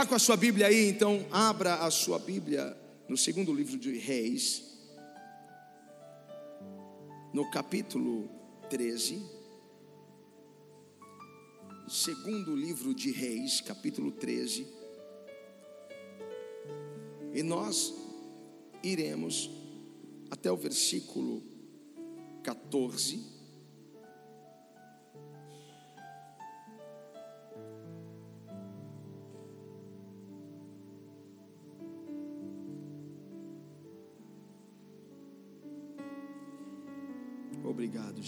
Está com a sua Bíblia aí? Então, abra a sua Bíblia no segundo livro de Reis, no capítulo 13. Segundo livro de Reis, capítulo 13. E nós iremos até o versículo 14.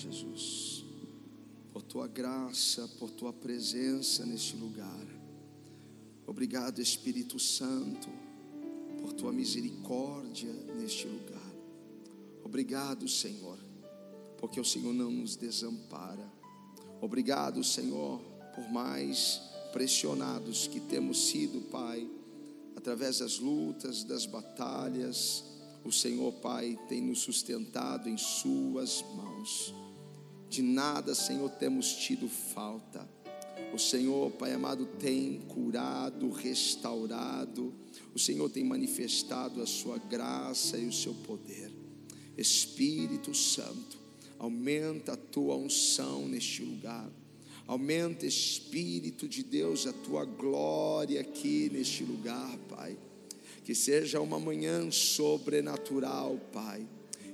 Jesus, por tua graça, por tua presença neste lugar. Obrigado, Espírito Santo, por tua misericórdia neste lugar. Obrigado, Senhor, porque o Senhor não nos desampara. Obrigado, Senhor, por mais pressionados que temos sido, Pai, através das lutas, das batalhas o Senhor, Pai, tem nos sustentado em Suas mãos. De nada, Senhor, temos tido falta. O Senhor, Pai amado, tem curado, restaurado. O Senhor tem manifestado a Sua graça e o Seu poder. Espírito Santo, aumenta a Tua unção neste lugar. Aumenta, Espírito de Deus, a Tua glória aqui neste lugar, Pai que seja uma manhã sobrenatural, Pai.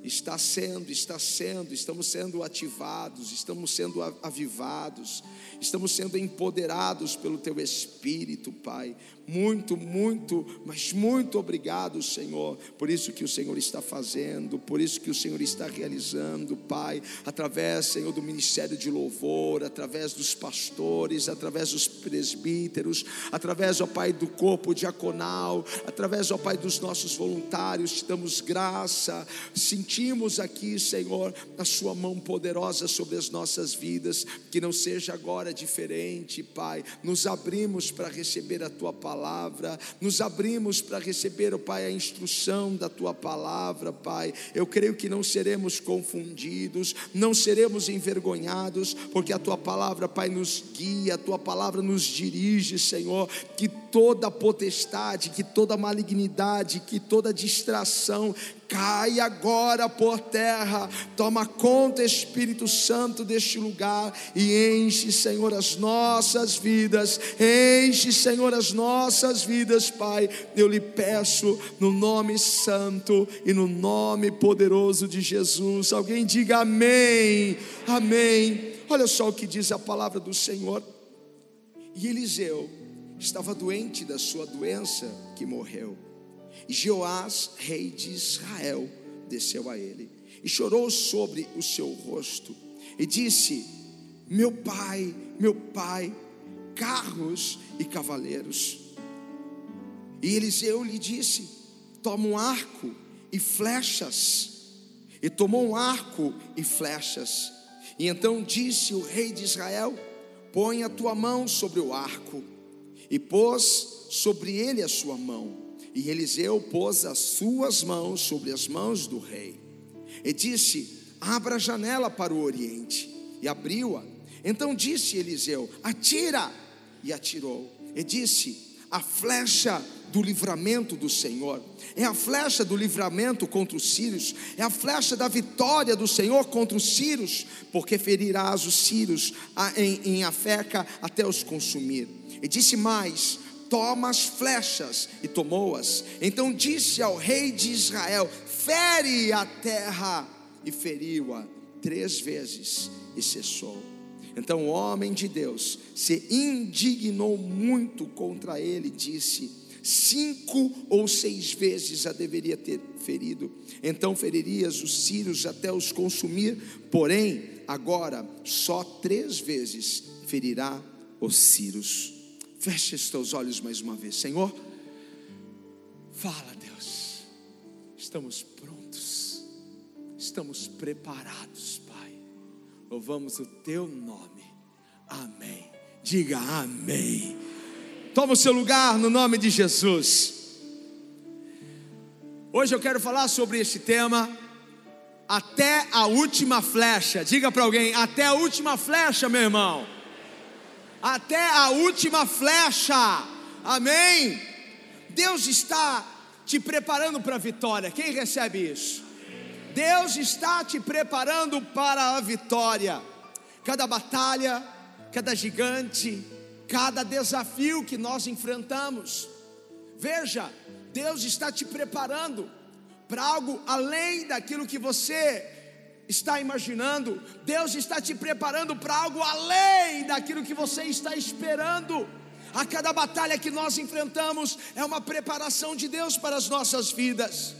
Está sendo, está sendo, estamos sendo ativados, estamos sendo avivados, estamos sendo empoderados pelo Teu Espírito, Pai. Muito, muito, mas muito obrigado, Senhor, por isso que o Senhor está fazendo, por isso que o Senhor está realizando, Pai, através, Senhor, do ministério de louvor, através dos pastores, através dos presbíteros, através, ó Pai, do corpo diaconal, através, ó Pai, dos nossos voluntários, te damos graça, sentimos aqui, Senhor, a Sua mão poderosa sobre as nossas vidas, que não seja agora diferente, Pai, nos abrimos para receber a Tua palavra palavra, nos abrimos para receber, oh Pai, a instrução da tua palavra, Pai. Eu creio que não seremos confundidos, não seremos envergonhados, porque a tua palavra, Pai, nos guia, a tua palavra nos dirige, Senhor. Que toda potestade, que toda malignidade, que toda distração cai agora por terra. Toma conta, Espírito Santo, deste lugar e enche, Senhor, as nossas vidas. Enche, Senhor, as nossas vidas, Pai. Eu lhe peço no nome santo e no nome poderoso de Jesus. Alguém diga amém. Amém. Olha só o que diz a palavra do Senhor. E Eliseu estava doente da sua doença que morreu. Joás, rei de Israel, desceu a ele e chorou sobre o seu rosto e disse: Meu pai, meu pai, carros e cavaleiros. E Eliseu lhe disse: Toma um arco e flechas. E tomou um arco e flechas. E então disse o rei de Israel: Põe a tua mão sobre o arco. E pôs sobre ele a sua mão e Eliseu pôs as suas mãos sobre as mãos do rei e disse: Abra a janela para o oriente. E abriu-a. Então disse Eliseu: Atira! E atirou. E disse: A flecha do livramento do Senhor, é a flecha do livramento contra os sírios, é a flecha da vitória do Senhor contra os sírios, porque ferirás os sírios em, Afeca até os consumir. E disse mais: toma as flechas, e tomou-as. Então disse ao rei de Israel: fere a terra, e feriu-a três vezes, e cessou. Então o homem de Deus se indignou muito contra ele, disse: cinco ou seis vezes a deveria ter ferido, então feririas os sírios até os consumir, porém, agora só três vezes ferirá os sírios. Feche os teus olhos mais uma vez, Senhor. Fala, Deus. Estamos prontos. Estamos preparados, Pai. Louvamos o teu nome. Amém. Diga amém. Toma o seu lugar no nome de Jesus. Hoje eu quero falar sobre esse tema. Até a última flecha. Diga para alguém: até a última flecha, meu irmão até a última flecha. Amém. Deus está te preparando para a vitória. Quem recebe isso? Deus está te preparando para a vitória. Cada batalha, cada gigante, cada desafio que nós enfrentamos. Veja, Deus está te preparando para algo além daquilo que você está imaginando. Deus está te preparando para algo além daquilo que você está esperando. A cada batalha que nós enfrentamos é uma preparação de Deus para as nossas vidas.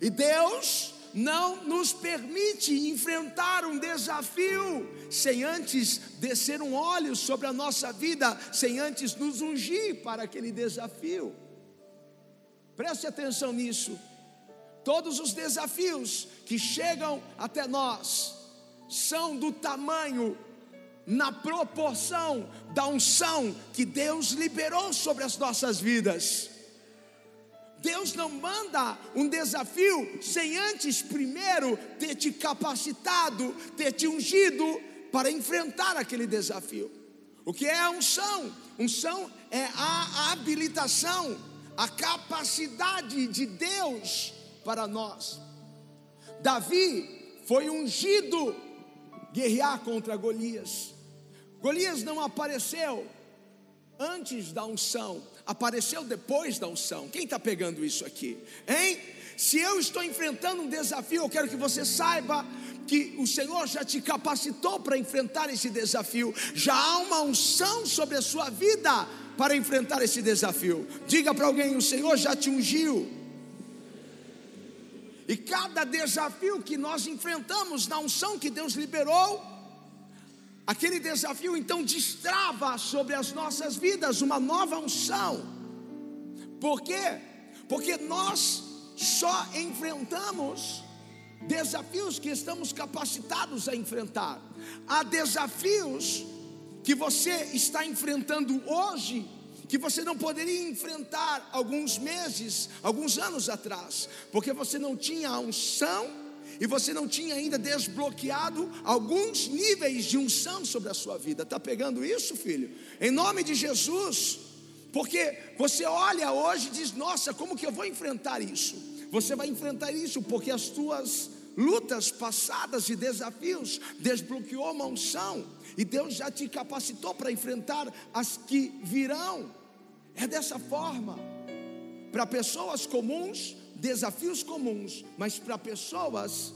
E Deus não nos permite enfrentar um desafio sem antes descer um óleo sobre a nossa vida, sem antes nos ungir para aquele desafio. Preste atenção nisso. Todos os desafios que chegam até nós são do tamanho, na proporção da unção que Deus liberou sobre as nossas vidas. Deus não manda um desafio sem antes primeiro ter te capacitado, ter te ungido para enfrentar aquele desafio. O que é a unção? Unção é a habilitação, a capacidade de Deus para nós. Davi foi ungido guerrear contra Golias. Golias não apareceu antes da unção, apareceu depois da unção. Quem está pegando isso aqui? Hein? Se eu estou enfrentando um desafio, eu quero que você saiba que o Senhor já te capacitou para enfrentar esse desafio, já há uma unção sobre a sua vida para enfrentar esse desafio. Diga para alguém: o Senhor já te ungiu. E cada desafio que nós enfrentamos na unção que Deus liberou, aquele desafio então destrava sobre as nossas vidas uma nova unção. Por quê? Porque nós só enfrentamos desafios que estamos capacitados a enfrentar. Há desafios que você está enfrentando hoje que você não poderia enfrentar alguns meses, alguns anos atrás, porque você não tinha a unção e você não tinha ainda desbloqueado alguns níveis de unção sobre a sua vida. Está pegando isso, filho? Em nome de Jesus, porque você olha hoje e diz: Nossa, como que eu vou enfrentar isso? Você vai enfrentar isso porque as tuas lutas passadas e desafios desbloqueou uma unção e Deus já te capacitou para enfrentar as que virão. É dessa forma. Para pessoas comuns, desafios comuns, mas para pessoas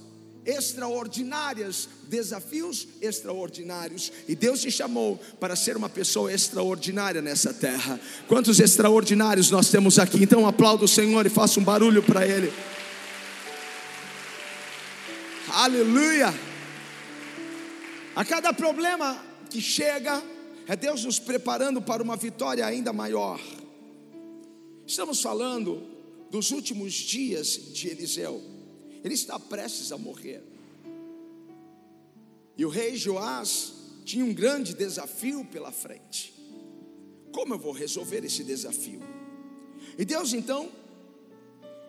extraordinárias, desafios extraordinários. E Deus te chamou para ser uma pessoa extraordinária nessa terra. Quantos extraordinários nós temos aqui? Então aplauda o Senhor e faça um barulho para Ele. Aleluia! A cada problema que chega, é Deus nos preparando para uma vitória ainda maior. Estamos falando dos últimos dias de Eliseu. Ele está prestes a morrer. E o rei Joás tinha um grande desafio pela frente. Como eu vou resolver esse desafio? E Deus então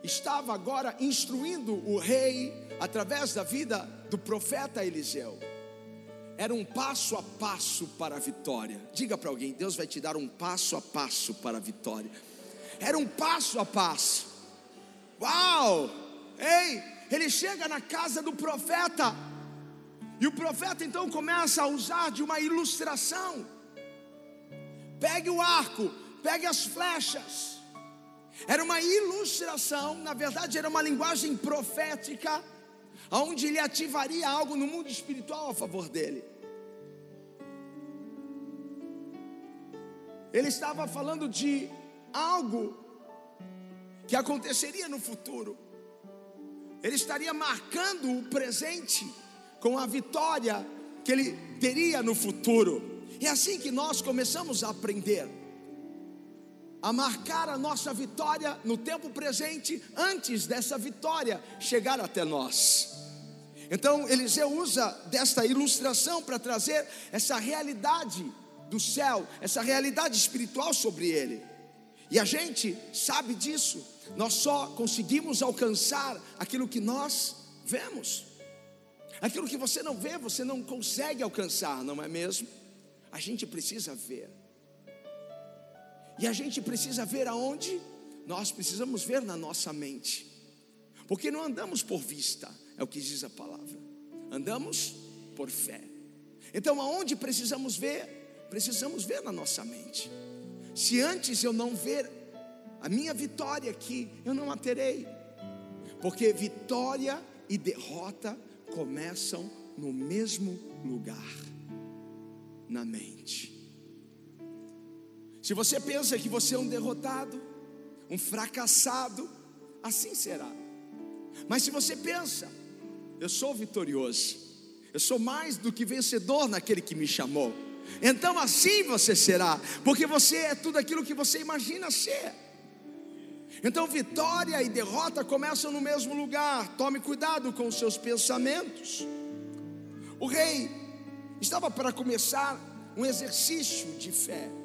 estava agora instruindo o rei através da vida do profeta Eliseu era um passo a passo para a vitória. Diga para alguém: Deus vai te dar um passo a passo para a vitória. Era um passo a passo. Uau! Ei, ele chega na casa do profeta. E o profeta então começa a usar de uma ilustração. Pegue o arco, pegue as flechas. Era uma ilustração, na verdade era uma linguagem profética aonde ele ativaria algo no mundo espiritual a favor dele. Ele estava falando de algo que aconteceria no futuro. Ele estaria marcando o presente com a vitória que ele teria no futuro. É assim que nós começamos a aprender a marcar a nossa vitória no tempo presente, antes dessa vitória chegar até nós. Então, Eliseu usa desta ilustração para trazer essa realidade do céu, essa realidade espiritual sobre ele. E a gente sabe disso, nós só conseguimos alcançar aquilo que nós vemos. Aquilo que você não vê, você não consegue alcançar, não é mesmo? A gente precisa ver. E a gente precisa ver aonde? Nós precisamos ver na nossa mente. Porque não andamos por vista, é o que diz a palavra. Andamos por fé. Então, aonde precisamos ver? Precisamos ver na nossa mente. Se antes eu não ver a minha vitória aqui, eu não a terei. Porque vitória e derrota começam no mesmo lugar, na mente. Se você pensa que você é um derrotado, um fracassado, assim será. Mas se você pensa, eu sou vitorioso, eu sou mais do que vencedor naquele que me chamou, então assim você será, porque você é tudo aquilo que você imagina ser. Então, vitória e derrota começam no mesmo lugar. Tome cuidado com os seus pensamentos. O rei estava para começar um exercício de fé.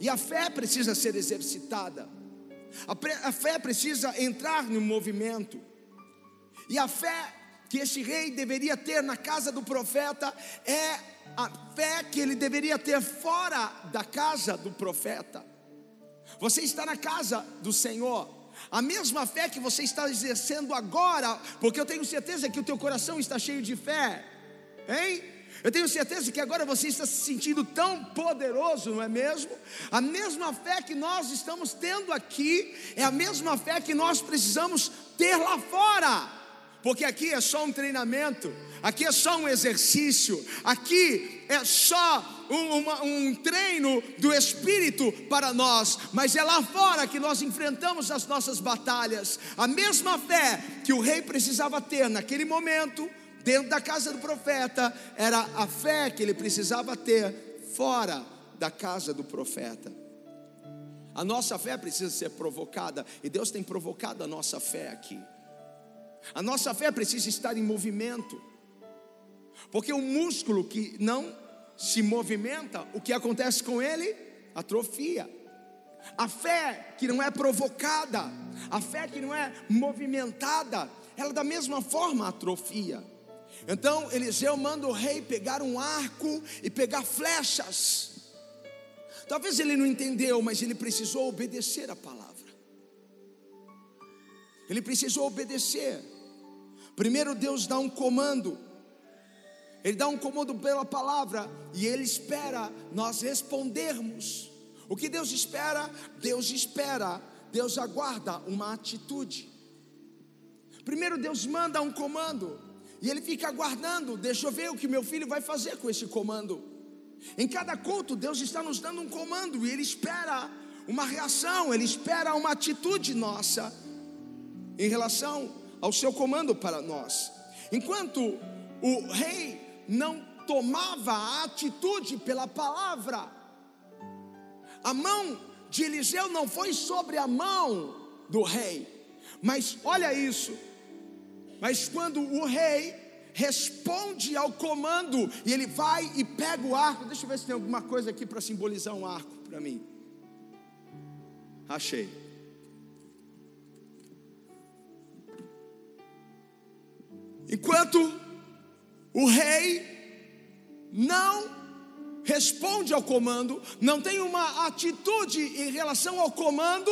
E a fé precisa ser exercitada. A, fé precisa entrar no movimento. E a fé que esse rei deveria ter na casa do profeta é a fé que ele deveria ter fora da casa do profeta. Você está na casa do Senhor. A mesma fé que você está exercendo agora, porque eu tenho certeza que o teu coração está cheio de fé, hein? Eu tenho certeza que agora você está se sentindo tão poderoso, não é mesmo? A mesma fé que nós estamos tendo aqui é a mesma fé que nós precisamos ter lá fora, porque aqui é só um treinamento, aqui é só um exercício, aqui é só um, uma, um, treino do Espírito para nós, mas é lá fora que nós enfrentamos as nossas batalhas. A mesma fé que o rei precisava ter naquele momento, dentro da casa do profeta, era a fé que ele precisava ter fora da casa do profeta. A nossa fé precisa ser provocada, e Deus tem provocado a nossa fé aqui. A nossa fé precisa estar em movimento. Porque o músculo que não se movimenta, o que acontece com ele? Atrofia. A fé que não é provocada, a fé que não é movimentada, ela da mesma forma atrofia. Então Eliseu manda o rei pegar um arco e pegar flechas. Talvez ele não entendeu, mas ele precisou obedecer a palavra. Ele precisou obedecer. Primeiro Deus dá um comando, ele dá um comando pela palavra e Ele espera nós respondermos. O que Deus espera? Deus espera, Deus aguarda uma atitude. Primeiro Deus manda um comando e Ele fica aguardando. Deixa eu ver o que meu filho vai fazer com esse comando. Em cada culto, Deus está nos dando um comando e Ele espera uma reação, Ele espera uma atitude nossa em relação ao seu comando para nós. Enquanto o rei não tomava a atitude pela palavra. A mão de Eliseu não foi sobre a mão do rei, mas olha isso. Mas quando o rei responde ao comando e ele vai e pega o arco, deixa eu ver se tem alguma coisa aqui para simbolizar um arco para mim. Achei. Enquanto o rei não responde ao comando, não tem uma atitude em relação ao comando,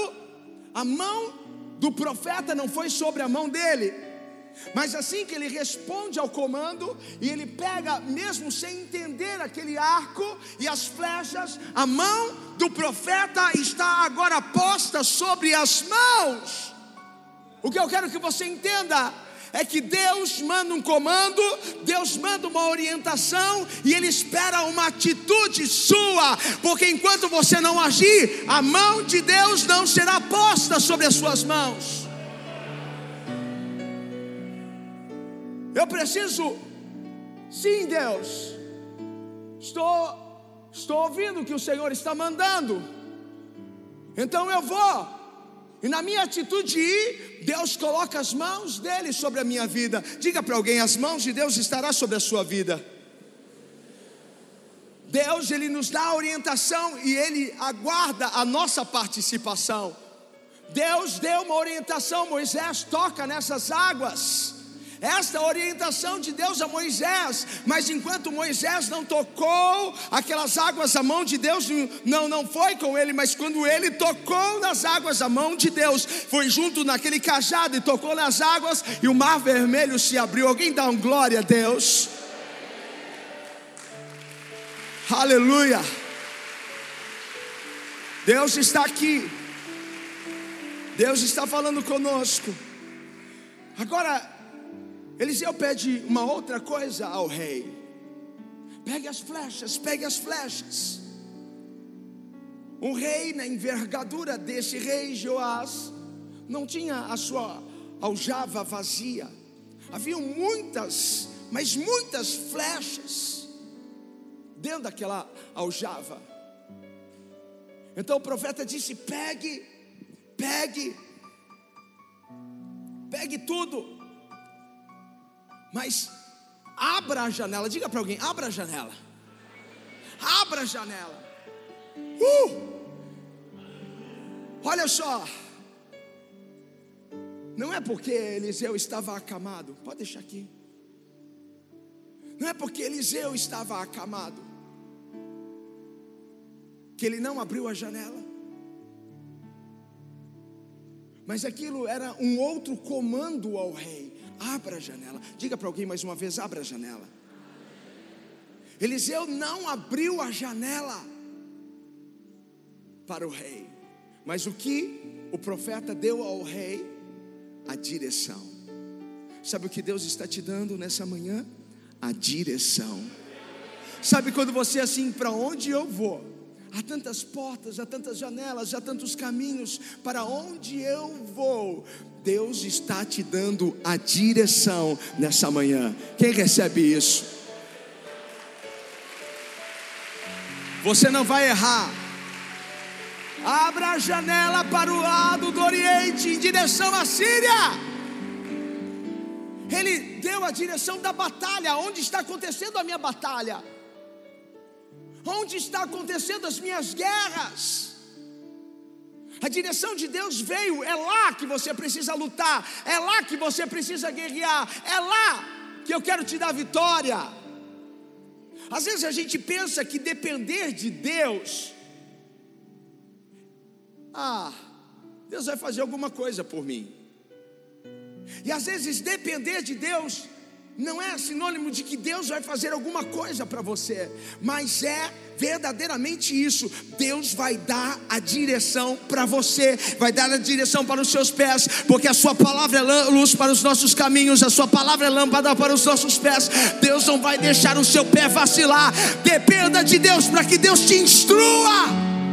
a mão do profeta não foi sobre a mão dele. Mas assim que ele responde ao comando, e ele pega, mesmo sem entender aquele arco e as flechas, a mão do profeta está agora posta sobre as mãos. O que eu quero que você entenda é que Deus manda um comando, Deus manda uma orientação e Ele espera uma atitude sua, porque enquanto você não agir, a mão de Deus não será posta sobre as suas mãos. Eu preciso, sim, Deus, estou, estou ouvindo o que o Senhor está mandando, então eu vou. E na minha atitude de ir, Deus coloca as mãos dele sobre a minha vida. Diga para alguém: as mãos de Deus estará sobre a sua vida. Deus ele nos dá a orientação e ele aguarda a nossa participação. Deus deu uma orientação, Moisés toca nessas águas. Esta orientação de Deus a Moisés, mas enquanto Moisés não tocou aquelas águas, a mão de Deus não, não foi com ele, mas quando ele tocou nas águas, a mão de Deus foi junto naquele cajado e tocou nas águas, e o mar vermelho se abriu. Alguém dá um glória a Deus? Aleluia! Deus está aqui. Deus está falando conosco. Agora, Eliseu pede uma outra coisa ao rei: pegue as flechas, pegue as flechas. Um rei, na envergadura desse rei Joás, não tinha a sua aljava vazia, havia muitas, mas muitas flechas dentro daquela aljava. Então o profeta disse: pegue, pegue, pegue tudo, mas abra a janela. Diga para alguém: abra a janela, abra a janela. Uh! Olha só, não é porque Eliseu estava acamado, pode deixar aqui. Não é porque Eliseu estava acamado que ele não abriu a janela. Mas aquilo era um outro comando ao rei: abra a janela. Diga para alguém mais uma vez: abra a janela. Eliseu não abriu a janela para o rei, mas o que o profeta deu ao rei? A direção. Sabe o que Deus está te dando nessa manhã? A direção. Sabe quando você é assim, para onde eu vou? Há tantas portas, há tantas janelas, há tantos caminhos. Para onde eu vou? Deus está te dando a direção nessa manhã. Quem recebe isso? Você não vai errar. Abra a janela para o lado do Oriente, em direção à Síria. Ele deu a direção da batalha, onde está acontecendo a minha batalha. Onde está acontecendo as minhas guerras? A direção de Deus veio, é lá que você precisa lutar, é lá que você precisa guerrear, é lá que eu quero te dar vitória. Às vezes a gente pensa que depender de Deus, ah, Deus vai fazer alguma coisa por mim. E às vezes depender de Deus não é sinônimo de que Deus vai fazer alguma coisa para você, mas é verdadeiramente isso. Deus vai dar a direção para você, vai dar a direção para os seus pés, porque a Sua palavra é luz para os nossos caminhos, a Sua palavra é lâmpada para os nossos pés. Deus não vai deixar o seu pé vacilar. Dependa de Deus para que Deus te instrua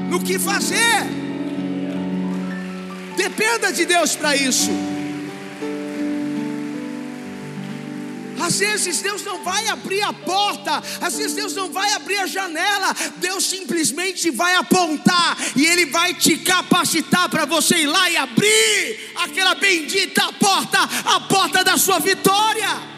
no que fazer. Dependa de Deus para isso. Às vezes Deus não vai abrir a porta, às vezes Deus não vai abrir a janela, Deus simplesmente vai apontar e Ele vai te capacitar para você ir lá e abrir aquela bendita porta, a porta da sua vitória.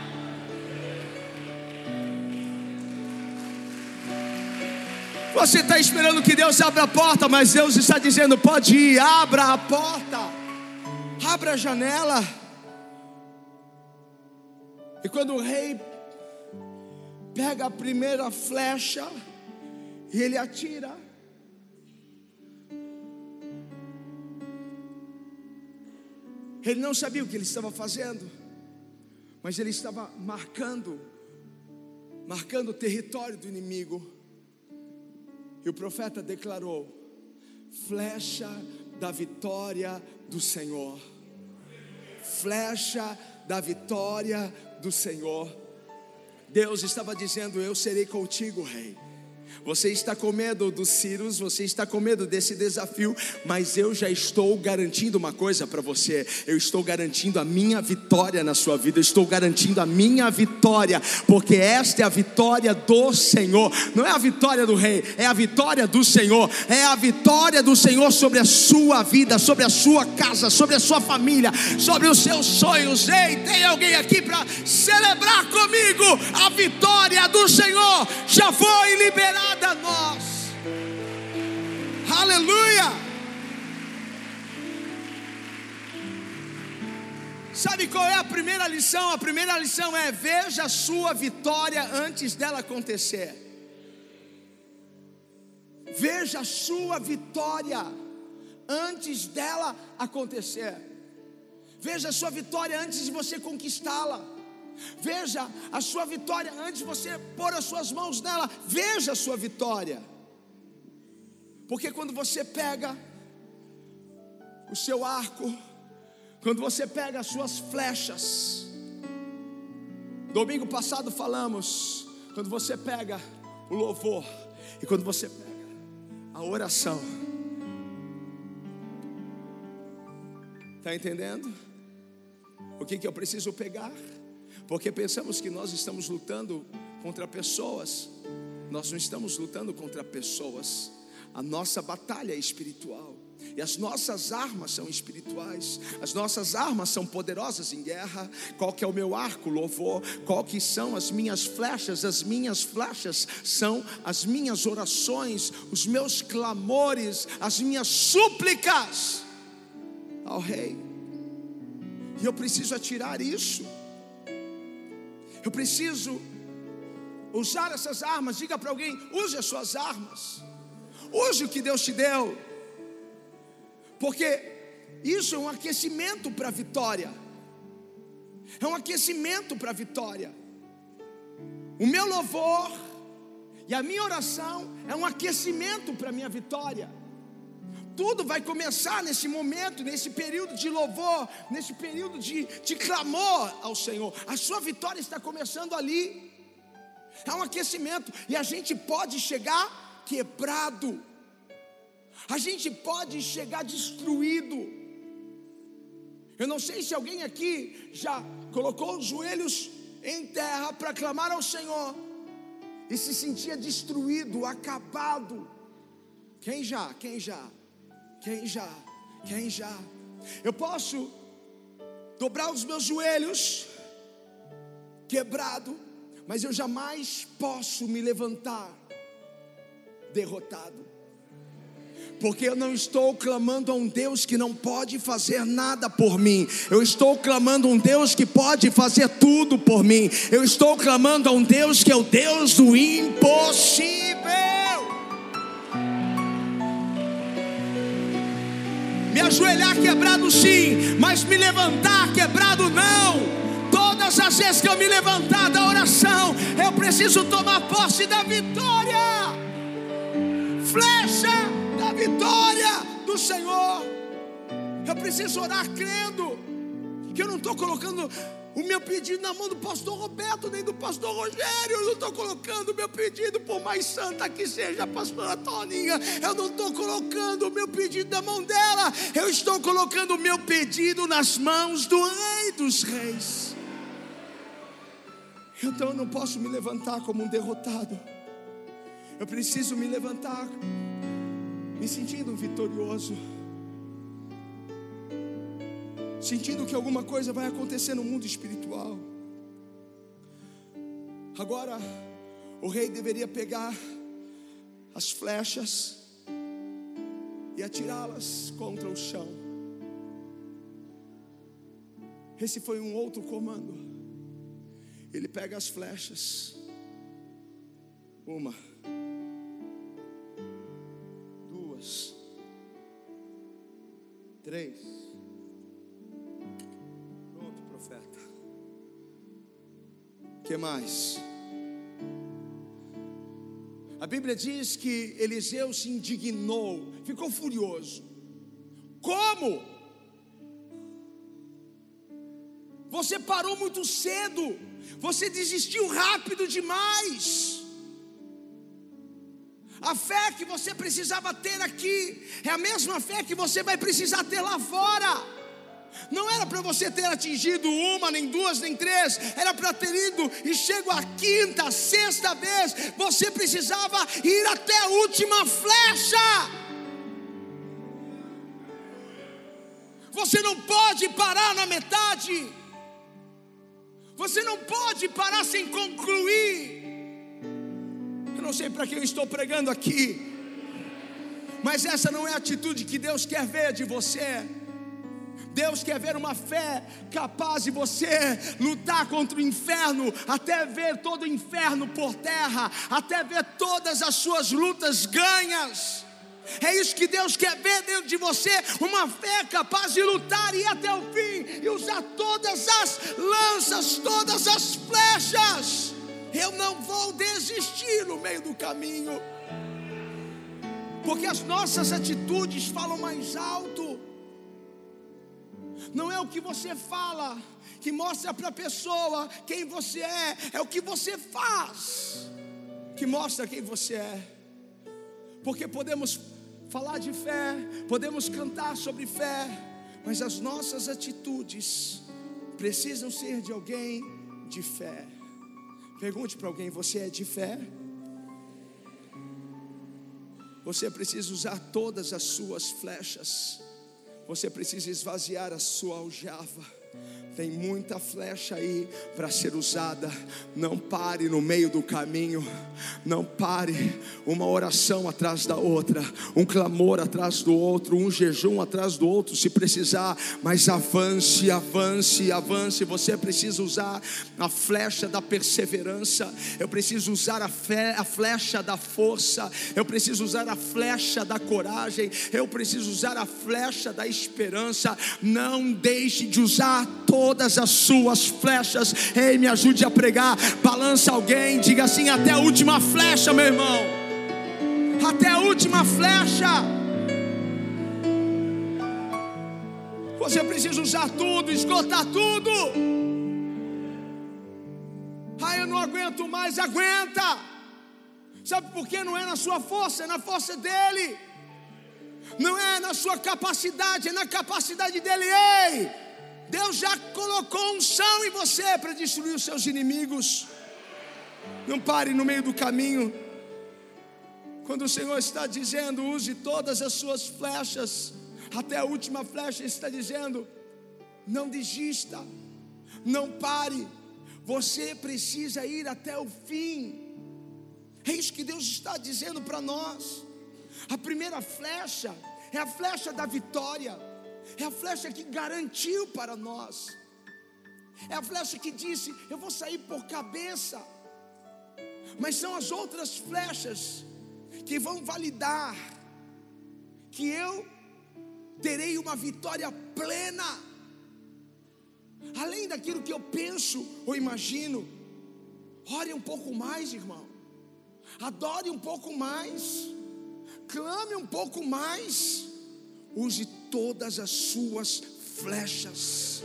Você está esperando que Deus abra a porta, mas Deus está dizendo: pode ir, abra a porta, abra a janela. E quando o rei pega a primeira flecha e ele atira, ele não sabia o que ele estava fazendo, mas ele estava marcando, marcando o território do inimigo. E o profeta declarou: flecha da vitória do Senhor, flecha da vitória do Senhor. Deus estava dizendo: Eu serei contigo, rei. Você está com medo dos Círios, você está com medo desse desafio, mas eu já estou garantindo uma coisa para você. Eu estou garantindo a minha vitória na sua vida. Eu estou garantindo a minha vitória, porque esta é a vitória do Senhor. Não é a vitória do rei, é a vitória do Senhor. É a vitória do Senhor sobre a sua vida, sobre a sua casa, sobre a sua família, sobre os seus sonhos. Ei, tem alguém aqui para celebrar comigo a vitória do Senhor? Já foi liberada a nós. Aleluia! Sabe qual é a primeira lição? A primeira lição é: veja a sua vitória antes dela acontecer. Veja a sua vitória antes dela acontecer. Veja a sua vitória antes de você conquistá-la. Veja a sua vitória antes de você pôr as suas mãos nela. Veja a sua vitória. Porque quando você pega o seu arco, quando você pega as suas flechas, domingo passado falamos, quando você pega o louvor e quando você pega a oração, está entendendo? O que, que eu preciso pegar? Porque pensamos que nós estamos lutando contra pessoas, nós não estamos lutando contra pessoas, a nossa batalha é espiritual. E as nossas armas são espirituais, as nossas armas são poderosas em guerra. Qual que é o meu arco, louvor? Qual que são as minhas flechas? As minhas flechas são as minhas orações, os meus clamores, as minhas súplicas ao rei. E eu preciso atirar isso. Eu preciso usar essas armas. Diga para alguém: use as suas armas. Use o que Deus te deu. Porque isso é um aquecimento para a vitória. É um aquecimento para a vitória. O meu louvor e a minha oração é um aquecimento para a minha vitória. Tudo vai começar nesse momento, nesse período de louvor, nesse período de, de clamor ao Senhor. A sua vitória está começando ali. É um aquecimento. E a gente pode chegar quebrado a gente pode chegar destruído. Eu não sei se alguém aqui já colocou os joelhos em terra para clamar ao Senhor e se sentia destruído, acabado. Quem já? Quem já? Quem já? Quem já? Eu posso dobrar os meus joelhos, quebrado, mas eu jamais posso me levantar derrotado porque eu não estou clamando a um Deus que não pode fazer nada por mim, eu estou clamando a um Deus que pode fazer tudo por mim, eu estou clamando a um Deus que é o Deus do impossível. Me ajoelhar quebrado sim, mas me levantar quebrado não. Todas as vezes que eu me levantar da oração, eu preciso tomar posse da vitória. Flecha vitória do Senhor. Eu preciso orar crendo que eu não estou colocando o meu pedido na mão do pastor Roberto, nem do pastor Rogério. Eu não estou colocando o meu pedido, por mais santa que seja a pastora Toninha. Eu não estou colocando o meu pedido na mão dela. Eu estou colocando o meu pedido nas mãos do Rei dos Reis. Então eu não posso me levantar como um derrotado. Eu preciso me levantar me sentindo vitorioso, sentindo que alguma coisa vai acontecer no mundo espiritual. Agora, o rei deveria pegar as flechas e atirá-las contra o chão. Esse foi um outro comando. Ele pega as flechas, uma, Três. Que mais? A Bíblia diz que Eliseu se indignou, ficou furioso. Como? Você parou muito cedo, você desistiu rápido demais. A fé que você precisava ter aqui é a mesma fé que você vai precisar ter lá fora. Não era para você ter atingido uma, nem duas, nem três, era para ter ido e chego a quinta, sexta vez, você precisava ir até a última flecha. Você não pode parar na metade. Você não pode parar sem concluir não sei para quem eu estou pregando aqui, mas essa não é a atitude que Deus quer ver de você. Deus quer ver uma fé capaz de você lutar contra o inferno, até ver todo o inferno por terra, até ver todas as suas lutas ganhas. É isso que Deus quer ver dentro de você, uma fé capaz de lutar e ir até o fim e usar todas as lanças, todas as flechas. Eu não vou desistir no meio do caminho, porque as nossas atitudes falam mais alto. Não é o que você fala que mostra para a pessoa quem você é, é o que você faz que mostra quem você é. Porque podemos falar de fé, podemos cantar sobre fé, mas as nossas atitudes precisam ser de alguém de fé. Pergunte para alguém: você é de fé? Você precisa usar todas as suas flechas você precisa esvaziar a sua aljava. Tem muita flecha aí para ser usada. Não pare no meio do caminho. Não pare. Uma oração atrás da outra, um clamor atrás do outro, um jejum atrás do outro, se precisar. Mas avance, avance, avance. Você precisa usar a flecha da perseverança. Eu preciso usar a, fé, a flecha da força. Eu preciso usar a flecha da coragem. Eu preciso usar a flecha da esperança. Não deixe de usar todas as suas flechas. Ei, me ajude a pregar. Balança alguém, diga assim: até a última flecha, meu irmão. Até a última flecha. Você precisa usar tudo, esgotar tudo. Ah, eu não aguento mais, aguenta. Sabe por quê? Não é na sua força, é na força dele. Não é na sua capacidade, é na capacidade dele. Ei! Deus já colocou um chão em você para destruir os seus inimigos. Não pare no meio do caminho. Quando o Senhor está dizendo, use todas as suas flechas, até a última flecha, Ele está dizendo, não desista, não pare, você precisa ir até o fim. É isso que Deus está dizendo para nós. A primeira flecha é a flecha da vitória é a flecha que garantiu para nós, é a flecha que disse: Eu vou sair por cabeça. Mas são as outras flechas que vão validar que eu terei uma vitória plena, além daquilo que eu penso ou imagino. Ore um pouco mais, irmão, adore um pouco mais, clame um pouco mais use todas as suas flechas.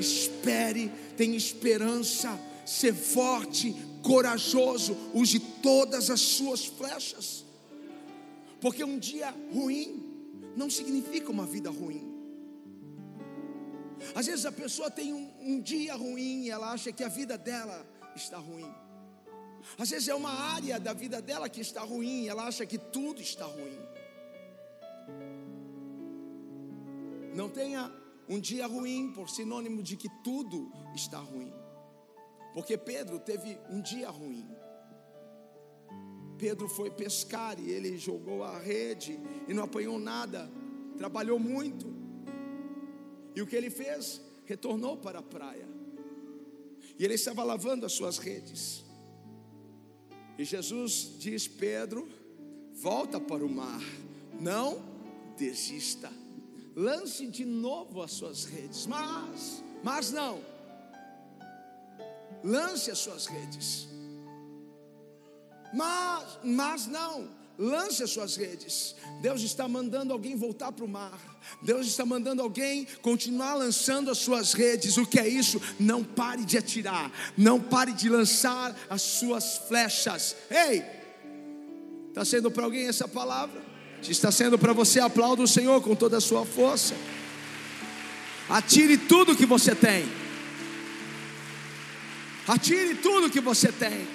Espere, tenha esperança, ser forte, corajoso, use todas as suas flechas. Porque um dia ruim não significa uma vida ruim. Às vezes a pessoa tem um, um dia ruim e ela acha que a vida dela está ruim. Às vezes é uma área da vida dela que está ruim, e ela acha que tudo está ruim. Não tenha um dia ruim por sinônimo de que tudo está ruim. Porque Pedro teve um dia ruim. Pedro foi pescar e ele jogou a rede e não apanhou nada. Trabalhou muito. E o que ele fez? Retornou para a praia. E ele estava lavando as suas redes. E Jesus diz: Pedro, volta para o mar, não desista lance de novo as suas redes, mas, mas não, lance as suas redes, mas, mas não, lance as suas redes. Deus está mandando alguém voltar para o mar. Deus está mandando alguém continuar lançando as suas redes. O que é isso? Não pare de atirar. Não pare de lançar as suas flechas. Ei, está sendo para alguém essa palavra? Se está sendo para você, aplauda o Senhor com toda a sua força. Atire tudo que você tem. Atire tudo que você tem.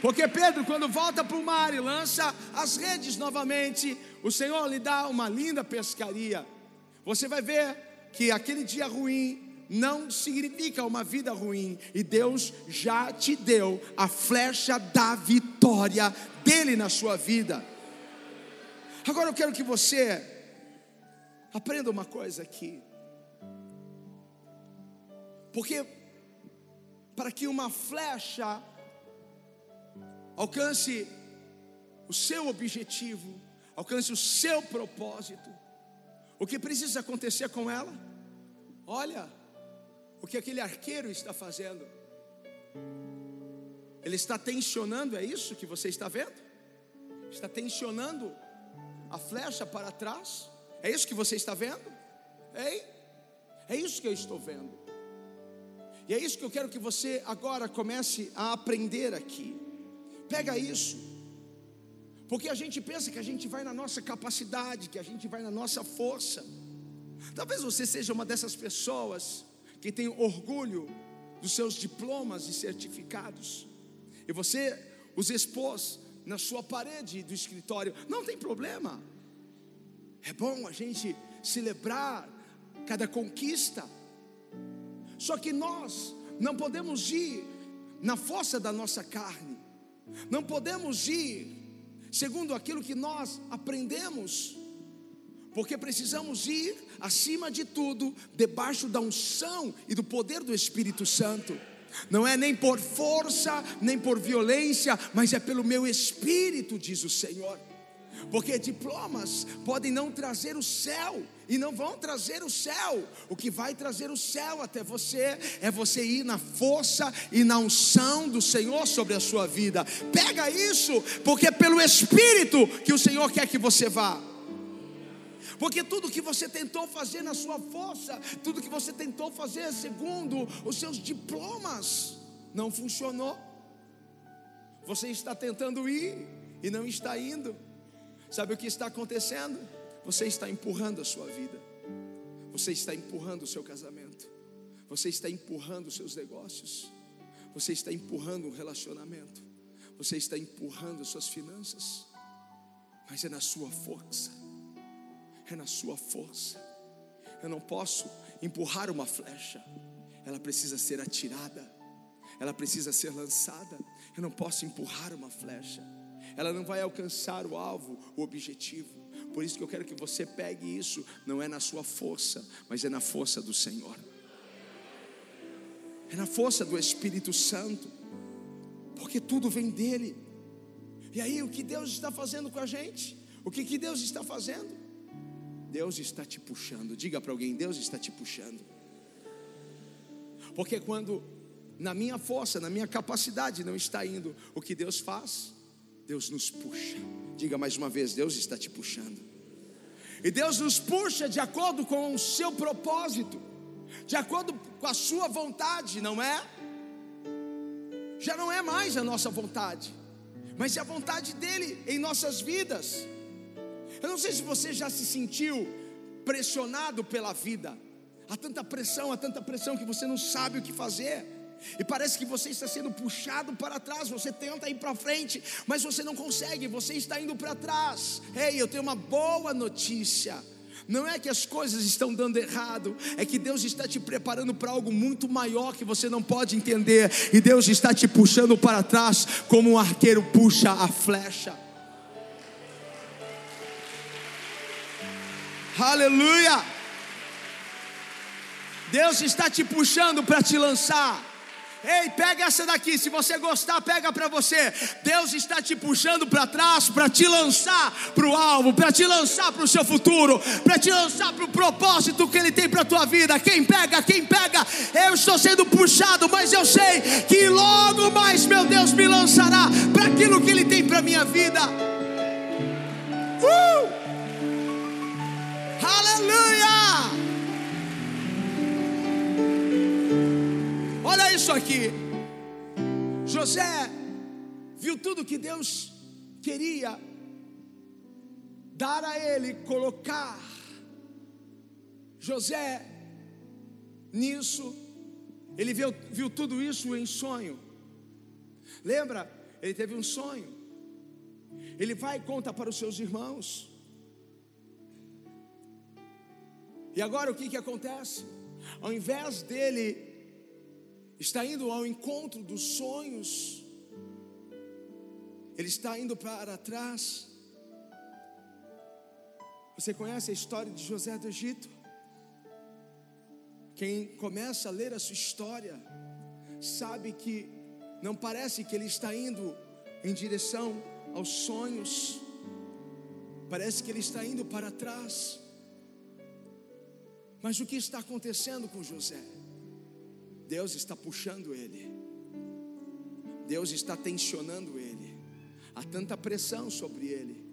Porque Pedro, quando volta para o mar e lança as redes novamente, o Senhor lhe dá uma linda pescaria. Você vai ver que aquele dia ruim não significa uma vida ruim, e Deus já te deu a flecha da vitória dele na sua vida. Agora eu quero que você aprenda uma coisa aqui. Porque para que uma flecha alcance o seu objetivo, alcance o seu propósito, o que precisa acontecer com ela? Olha o que aquele arqueiro está fazendo. Ele está tensionando, é isso que você está vendo? Está tensionando a flecha para trás. É isso que você está vendo? Ei? É isso que eu estou vendo. E é isso que eu quero que você agora comece a aprender aqui. Pega isso. Porque a gente pensa que a gente vai na nossa capacidade, que a gente vai na nossa força. Talvez você seja uma dessas pessoas que tem orgulho dos seus diplomas e certificados. E você os expôs na sua parede do escritório. Não tem problema. É bom a gente celebrar cada conquista. Só que nós não podemos ir na força da nossa carne. Não podemos ir segundo aquilo que nós aprendemos. Porque precisamos ir, acima de tudo, debaixo da unção e do poder do Espírito Santo não é nem por força, nem por violência, mas é pelo meu espírito, diz o Senhor. Porque diplomas podem não trazer o céu, e não vão trazer o céu. O que vai trazer o céu até você é você ir na força e na unção do Senhor sobre a sua vida. Pega isso, porque é pelo Espírito que o Senhor quer que você vá. Porque tudo que você tentou fazer na sua força, tudo que você tentou fazer segundo os seus diplomas, não funcionou. Você está tentando ir e não está indo. Sabe o que está acontecendo? Você está empurrando a sua vida. Você está empurrando o seu casamento. Você está empurrando os seus negócios. Você está empurrando um relacionamento. Você está empurrando as suas finanças. Mas é na sua força é na sua força. Eu não posso empurrar uma flecha, ela precisa ser atirada, ela precisa ser lançada. Eu não posso empurrar uma flecha, ela não vai alcançar o alvo, o objetivo. Por isso que eu quero que você pegue isso, não é na sua força, mas é na força do Senhor, é na força do Espírito Santo, porque tudo vem dEle. E aí, o que Deus está fazendo com a gente? O que, que Deus está fazendo? Deus está te puxando. Diga para alguém: Deus está te puxando. Porque quando na minha força, na minha capacidade não está indo o que Deus faz, Deus nos puxa. Diga mais uma vez: Deus está te puxando. E Deus nos puxa de acordo com o seu propósito, de acordo com a sua vontade, não é? Já não é mais a nossa vontade, mas é a vontade dele em nossas vidas. Eu não sei se você já se sentiu pressionado pela vida. Há tanta pressão, há tanta pressão que você não sabe o que fazer. E parece que você está sendo puxado para trás. Você tenta ir para frente, mas você não consegue. Você está indo para trás. Ei, eu tenho uma boa notícia. Não é que as coisas estão dando errado, é que Deus está te preparando para algo muito maior que você não pode entender, e Deus está te puxando para trás, como um arqueiro puxa a flecha. Aleluia! Deus está te puxando para te lançar. Ei, pega essa daqui, se você gostar, pega para você. Deus está te puxando para trás para te lançar para o alvo, para te lançar para o seu futuro, para te lançar para o propósito que Ele tem para a tua vida. Quem pega, quem pega, eu estou sendo puxado, mas eu sei que logo mais, meu Deus, me lançará para aquilo que Ele tem para minha vida. Uh! Aleluia! Olha isso aqui. José viu tudo que Deus queria dar a ele, colocar José nisso. Ele viu, viu tudo isso em sonho. Lembra? Ele teve um sonho. Ele vai e conta para os seus irmãos. E agora o que, que acontece? Ao invés dele estar indo ao encontro dos sonhos, ele está indo para trás. Você conhece a história de José do Egito? Quem começa a ler a sua história, sabe que não parece que ele está indo em direção aos sonhos, parece que ele está indo para trás. Mas o que está acontecendo com José? Deus está puxando ele, Deus está tensionando ele, há tanta pressão sobre ele,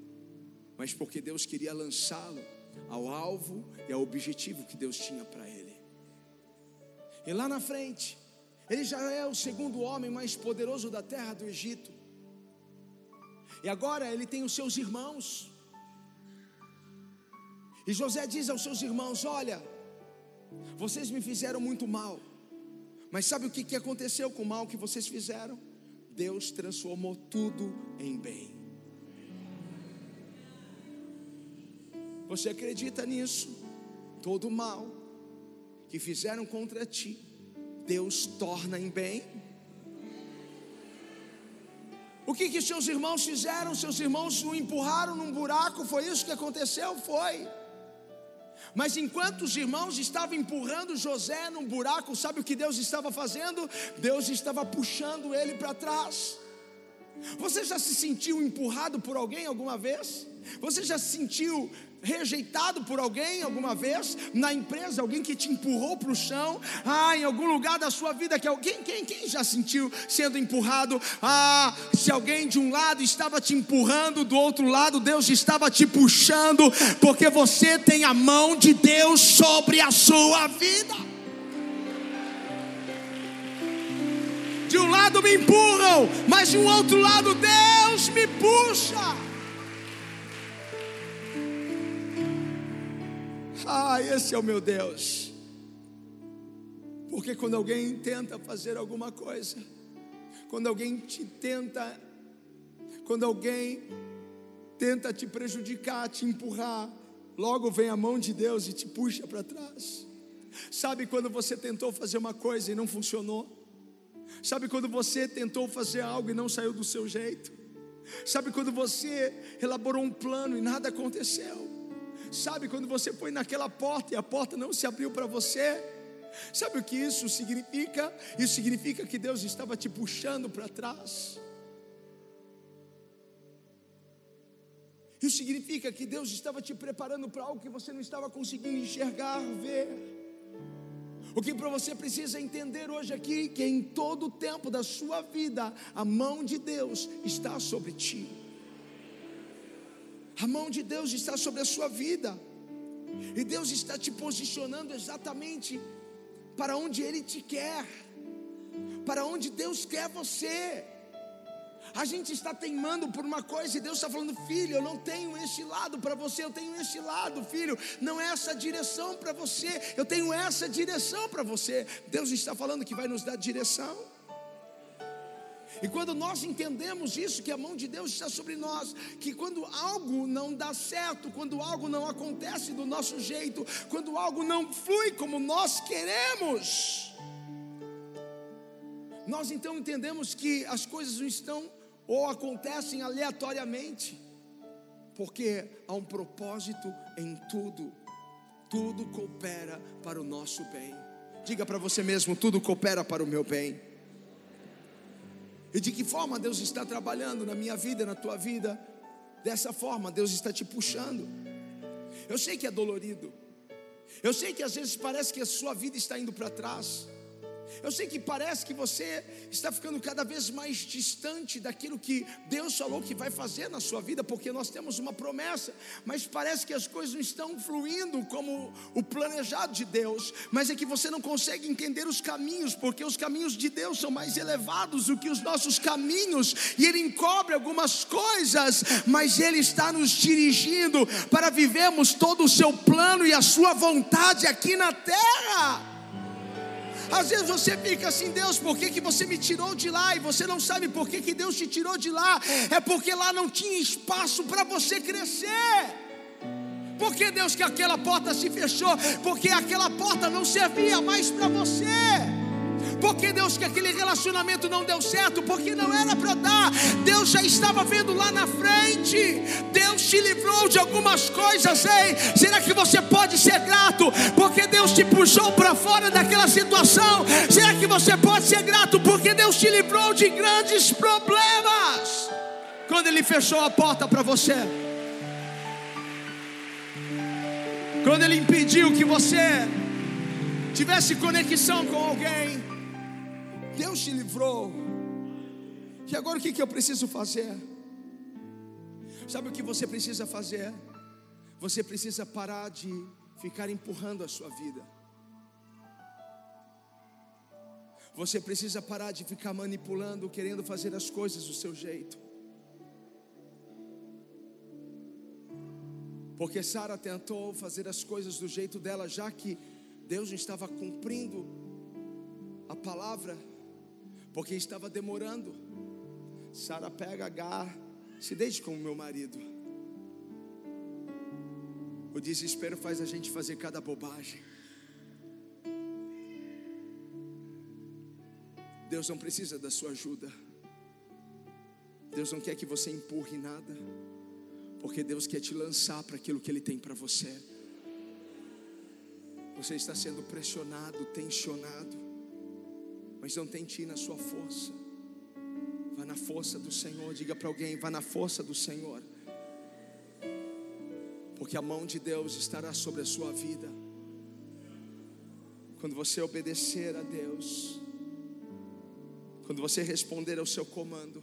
mas porque Deus queria lançá-lo ao alvo e ao objetivo que Deus tinha para ele. E lá na frente, ele já é o segundo homem mais poderoso da terra do Egito. E agora ele tem os seus irmãos. E José diz aos seus irmãos: Olha, vocês me fizeram muito mal, mas sabe o que, que aconteceu com o mal que vocês fizeram? Deus transformou tudo em bem. Você acredita nisso? Todo mal que fizeram contra ti, Deus torna em bem. O que que seus irmãos fizeram? Seus irmãos o empurraram num buraco, foi isso que aconteceu? Foi. Mas enquanto os irmãos estavam empurrando José num buraco, sabe o que Deus estava fazendo? Deus estava puxando ele para trás. Você já se sentiu empurrado por alguém alguma vez? Você já se sentiu rejeitado por alguém alguma vez? Na empresa, alguém que te empurrou para o chão? Ah, em algum lugar da sua vida que alguém, quem, quem já sentiu sendo empurrado? Ah, se alguém de um lado estava te empurrando, do outro lado Deus estava te puxando, porque você tem a mão de Deus sobre a sua vida. De um lado me empurram, mas de um outro lado Deus me puxa. Ah, esse é o meu Deus. Porque quando alguém tenta fazer alguma coisa, quando alguém te tenta, quando alguém tenta te prejudicar, te empurrar, logo vem a mão de Deus e te puxa para trás. Sabe quando você tentou fazer uma coisa e não funcionou? Sabe quando você tentou fazer algo e não saiu do seu jeito? Sabe quando você elaborou um plano e nada aconteceu? Sabe quando você foi naquela porta e a porta não se abriu para você? Sabe o que isso significa? Isso significa que Deus estava te puxando para trás. Isso significa que Deus estava te preparando para algo que você não estava conseguindo enxergar, ver. O que para você precisa entender hoje aqui que em todo o tempo da sua vida a mão de Deus está sobre ti. A mão de Deus está sobre a sua vida. E Deus está te posicionando exatamente para onde Ele te quer, para onde Deus quer você. A gente está teimando por uma coisa e Deus está falando, filho, eu não tenho esse lado para você, eu tenho esse lado, filho, não é essa direção para você, eu tenho essa direção para você. Deus está falando que vai nos dar direção. E quando nós entendemos isso, que a mão de Deus está sobre nós, que quando algo não dá certo, quando algo não acontece do nosso jeito, quando algo não flui como nós queremos, nós então entendemos que as coisas não estão ou acontecem aleatoriamente, porque há um propósito em tudo, tudo coopera para o nosso bem. Diga para você mesmo: tudo coopera para o meu bem. E de que forma Deus está trabalhando na minha vida, na tua vida? Dessa forma, Deus está te puxando. Eu sei que é dolorido. Eu sei que às vezes parece que a sua vida está indo para trás. Eu sei que parece que você está ficando cada vez mais distante daquilo que Deus falou que vai fazer na sua vida, porque nós temos uma promessa, mas parece que as coisas não estão fluindo como o planejado de Deus, mas é que você não consegue entender os caminhos, porque os caminhos de Deus são mais elevados do que os nossos caminhos, e Ele encobre algumas coisas, mas Ele está nos dirigindo para vivermos todo o seu plano e a sua vontade aqui na terra. Às vezes você fica assim, Deus, por que, que você me tirou de lá? E você não sabe por que, que Deus te tirou de lá. É porque lá não tinha espaço para você crescer. Por que Deus que aquela porta se fechou? Porque aquela porta não servia mais para você. Porque Deus que aquele relacionamento não deu certo, porque não era para dar. Deus já estava vendo lá na frente. Deus te livrou de algumas coisas, ei. Será que você pode ser grato? Porque Deus te puxou para fora daquela situação? Será que você pode ser grato porque Deus te livrou de grandes problemas? Quando Ele fechou a porta para você, quando Ele impediu que você tivesse conexão com alguém, Deus te livrou. E agora o que, que eu preciso fazer? Sabe o que você precisa fazer? Você precisa parar de ficar empurrando a sua vida. Você precisa parar de ficar manipulando, querendo fazer as coisas do seu jeito. Porque Sara tentou fazer as coisas do jeito dela, já que Deus estava cumprindo a palavra, porque estava demorando. Sara pega Agar, se deite com o meu marido. O desespero faz a gente fazer cada bobagem. Deus não precisa da sua ajuda. Deus não quer que você empurre nada, porque Deus quer te lançar para aquilo que Ele tem para você. Você está sendo pressionado, tensionado, mas não tente ir na sua força. Vá na força do Senhor. Diga para alguém: vá na força do Senhor porque a mão de Deus estará sobre a sua vida. Quando você obedecer a Deus, quando você responder ao seu comando,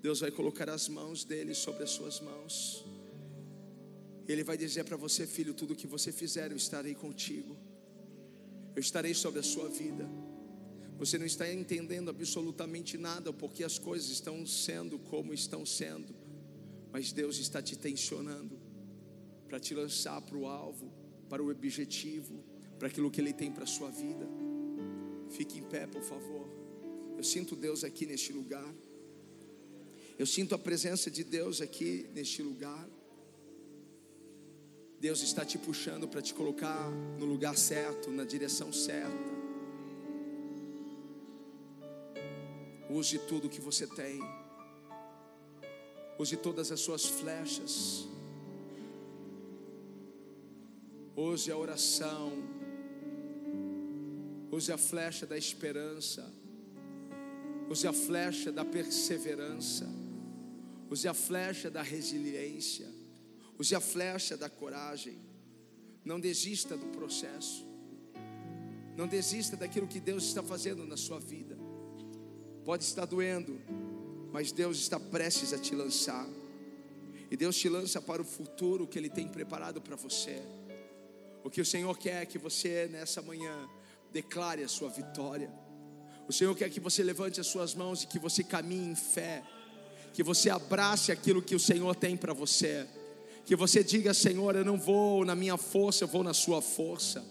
Deus vai colocar as mãos dele sobre as suas mãos. Ele vai dizer para você, filho, tudo que você fizer, eu estarei contigo. Eu estarei sobre a sua vida. Você não está entendendo absolutamente nada porque as coisas estão sendo como estão sendo, mas Deus está te tensionando para te lançar para o alvo, para o objetivo, para aquilo que Ele tem para a sua vida. Fique em pé, por favor. Eu sinto Deus aqui neste lugar. Eu sinto a presença de Deus aqui neste lugar. Deus está te puxando para te colocar no lugar certo, na direção certa. Use tudo que você tem. Use todas as suas flechas. Use a oração. Use a flecha da esperança. Use a flecha da perseverança. Use a flecha da resiliência. Use a flecha da coragem. Não desista do processo. Não desista daquilo que Deus está fazendo na sua vida. Pode estar doendo, mas Deus está prestes a te lançar. E Deus te lança para o futuro que Ele tem preparado para você. O que o Senhor quer é que você nessa manhã declare a sua vitória. O Senhor quer que você levante as suas mãos e que você caminhe em fé. Que você abrace aquilo que o Senhor tem para você. Que você diga, Senhor, eu não vou na minha força, eu vou na sua força.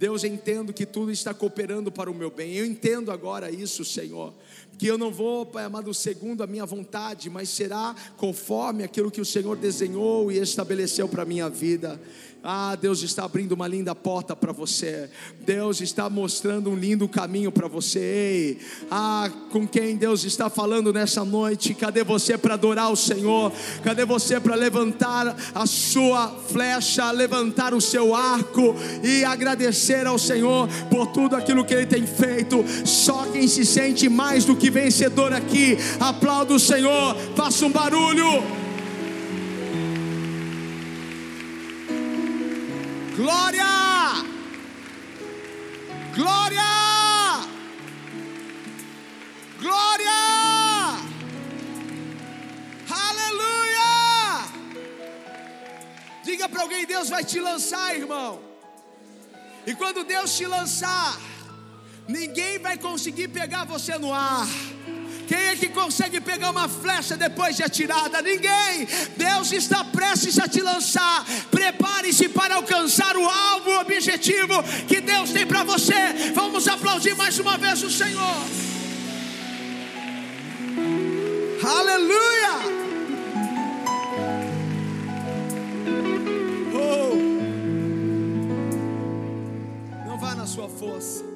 Deus, eu entendo que tudo está cooperando para o meu bem. Eu entendo agora isso, Senhor. Que eu não vou, Pai amado, segundo a minha vontade, mas será conforme aquilo que o Senhor desenhou e estabeleceu para a minha vida. Ah, Deus está abrindo uma linda porta para você. Deus está mostrando um lindo caminho para você. Ei, ah, com quem Deus está falando nessa noite? Cadê você para adorar o Senhor? Cadê você para levantar a sua flecha, levantar o seu arco e agradecer ao Senhor por tudo aquilo que Ele tem feito? Só quem se sente mais do que vencedor aqui, aplauda o Senhor, faça um barulho. Glória! Glória! Glória! Aleluia! Diga para alguém: Deus vai te lançar, irmão. E quando Deus te lançar, ninguém vai conseguir pegar você no ar. Quem é que consegue pegar uma flecha depois de atirada? Ninguém. Deus está prestes a te lançar. Prepare-se para alcançar o alvo, o objetivo que Deus tem para você. Vamos aplaudir mais uma vez o Senhor. Aleluia! Oh. Não vá na sua força.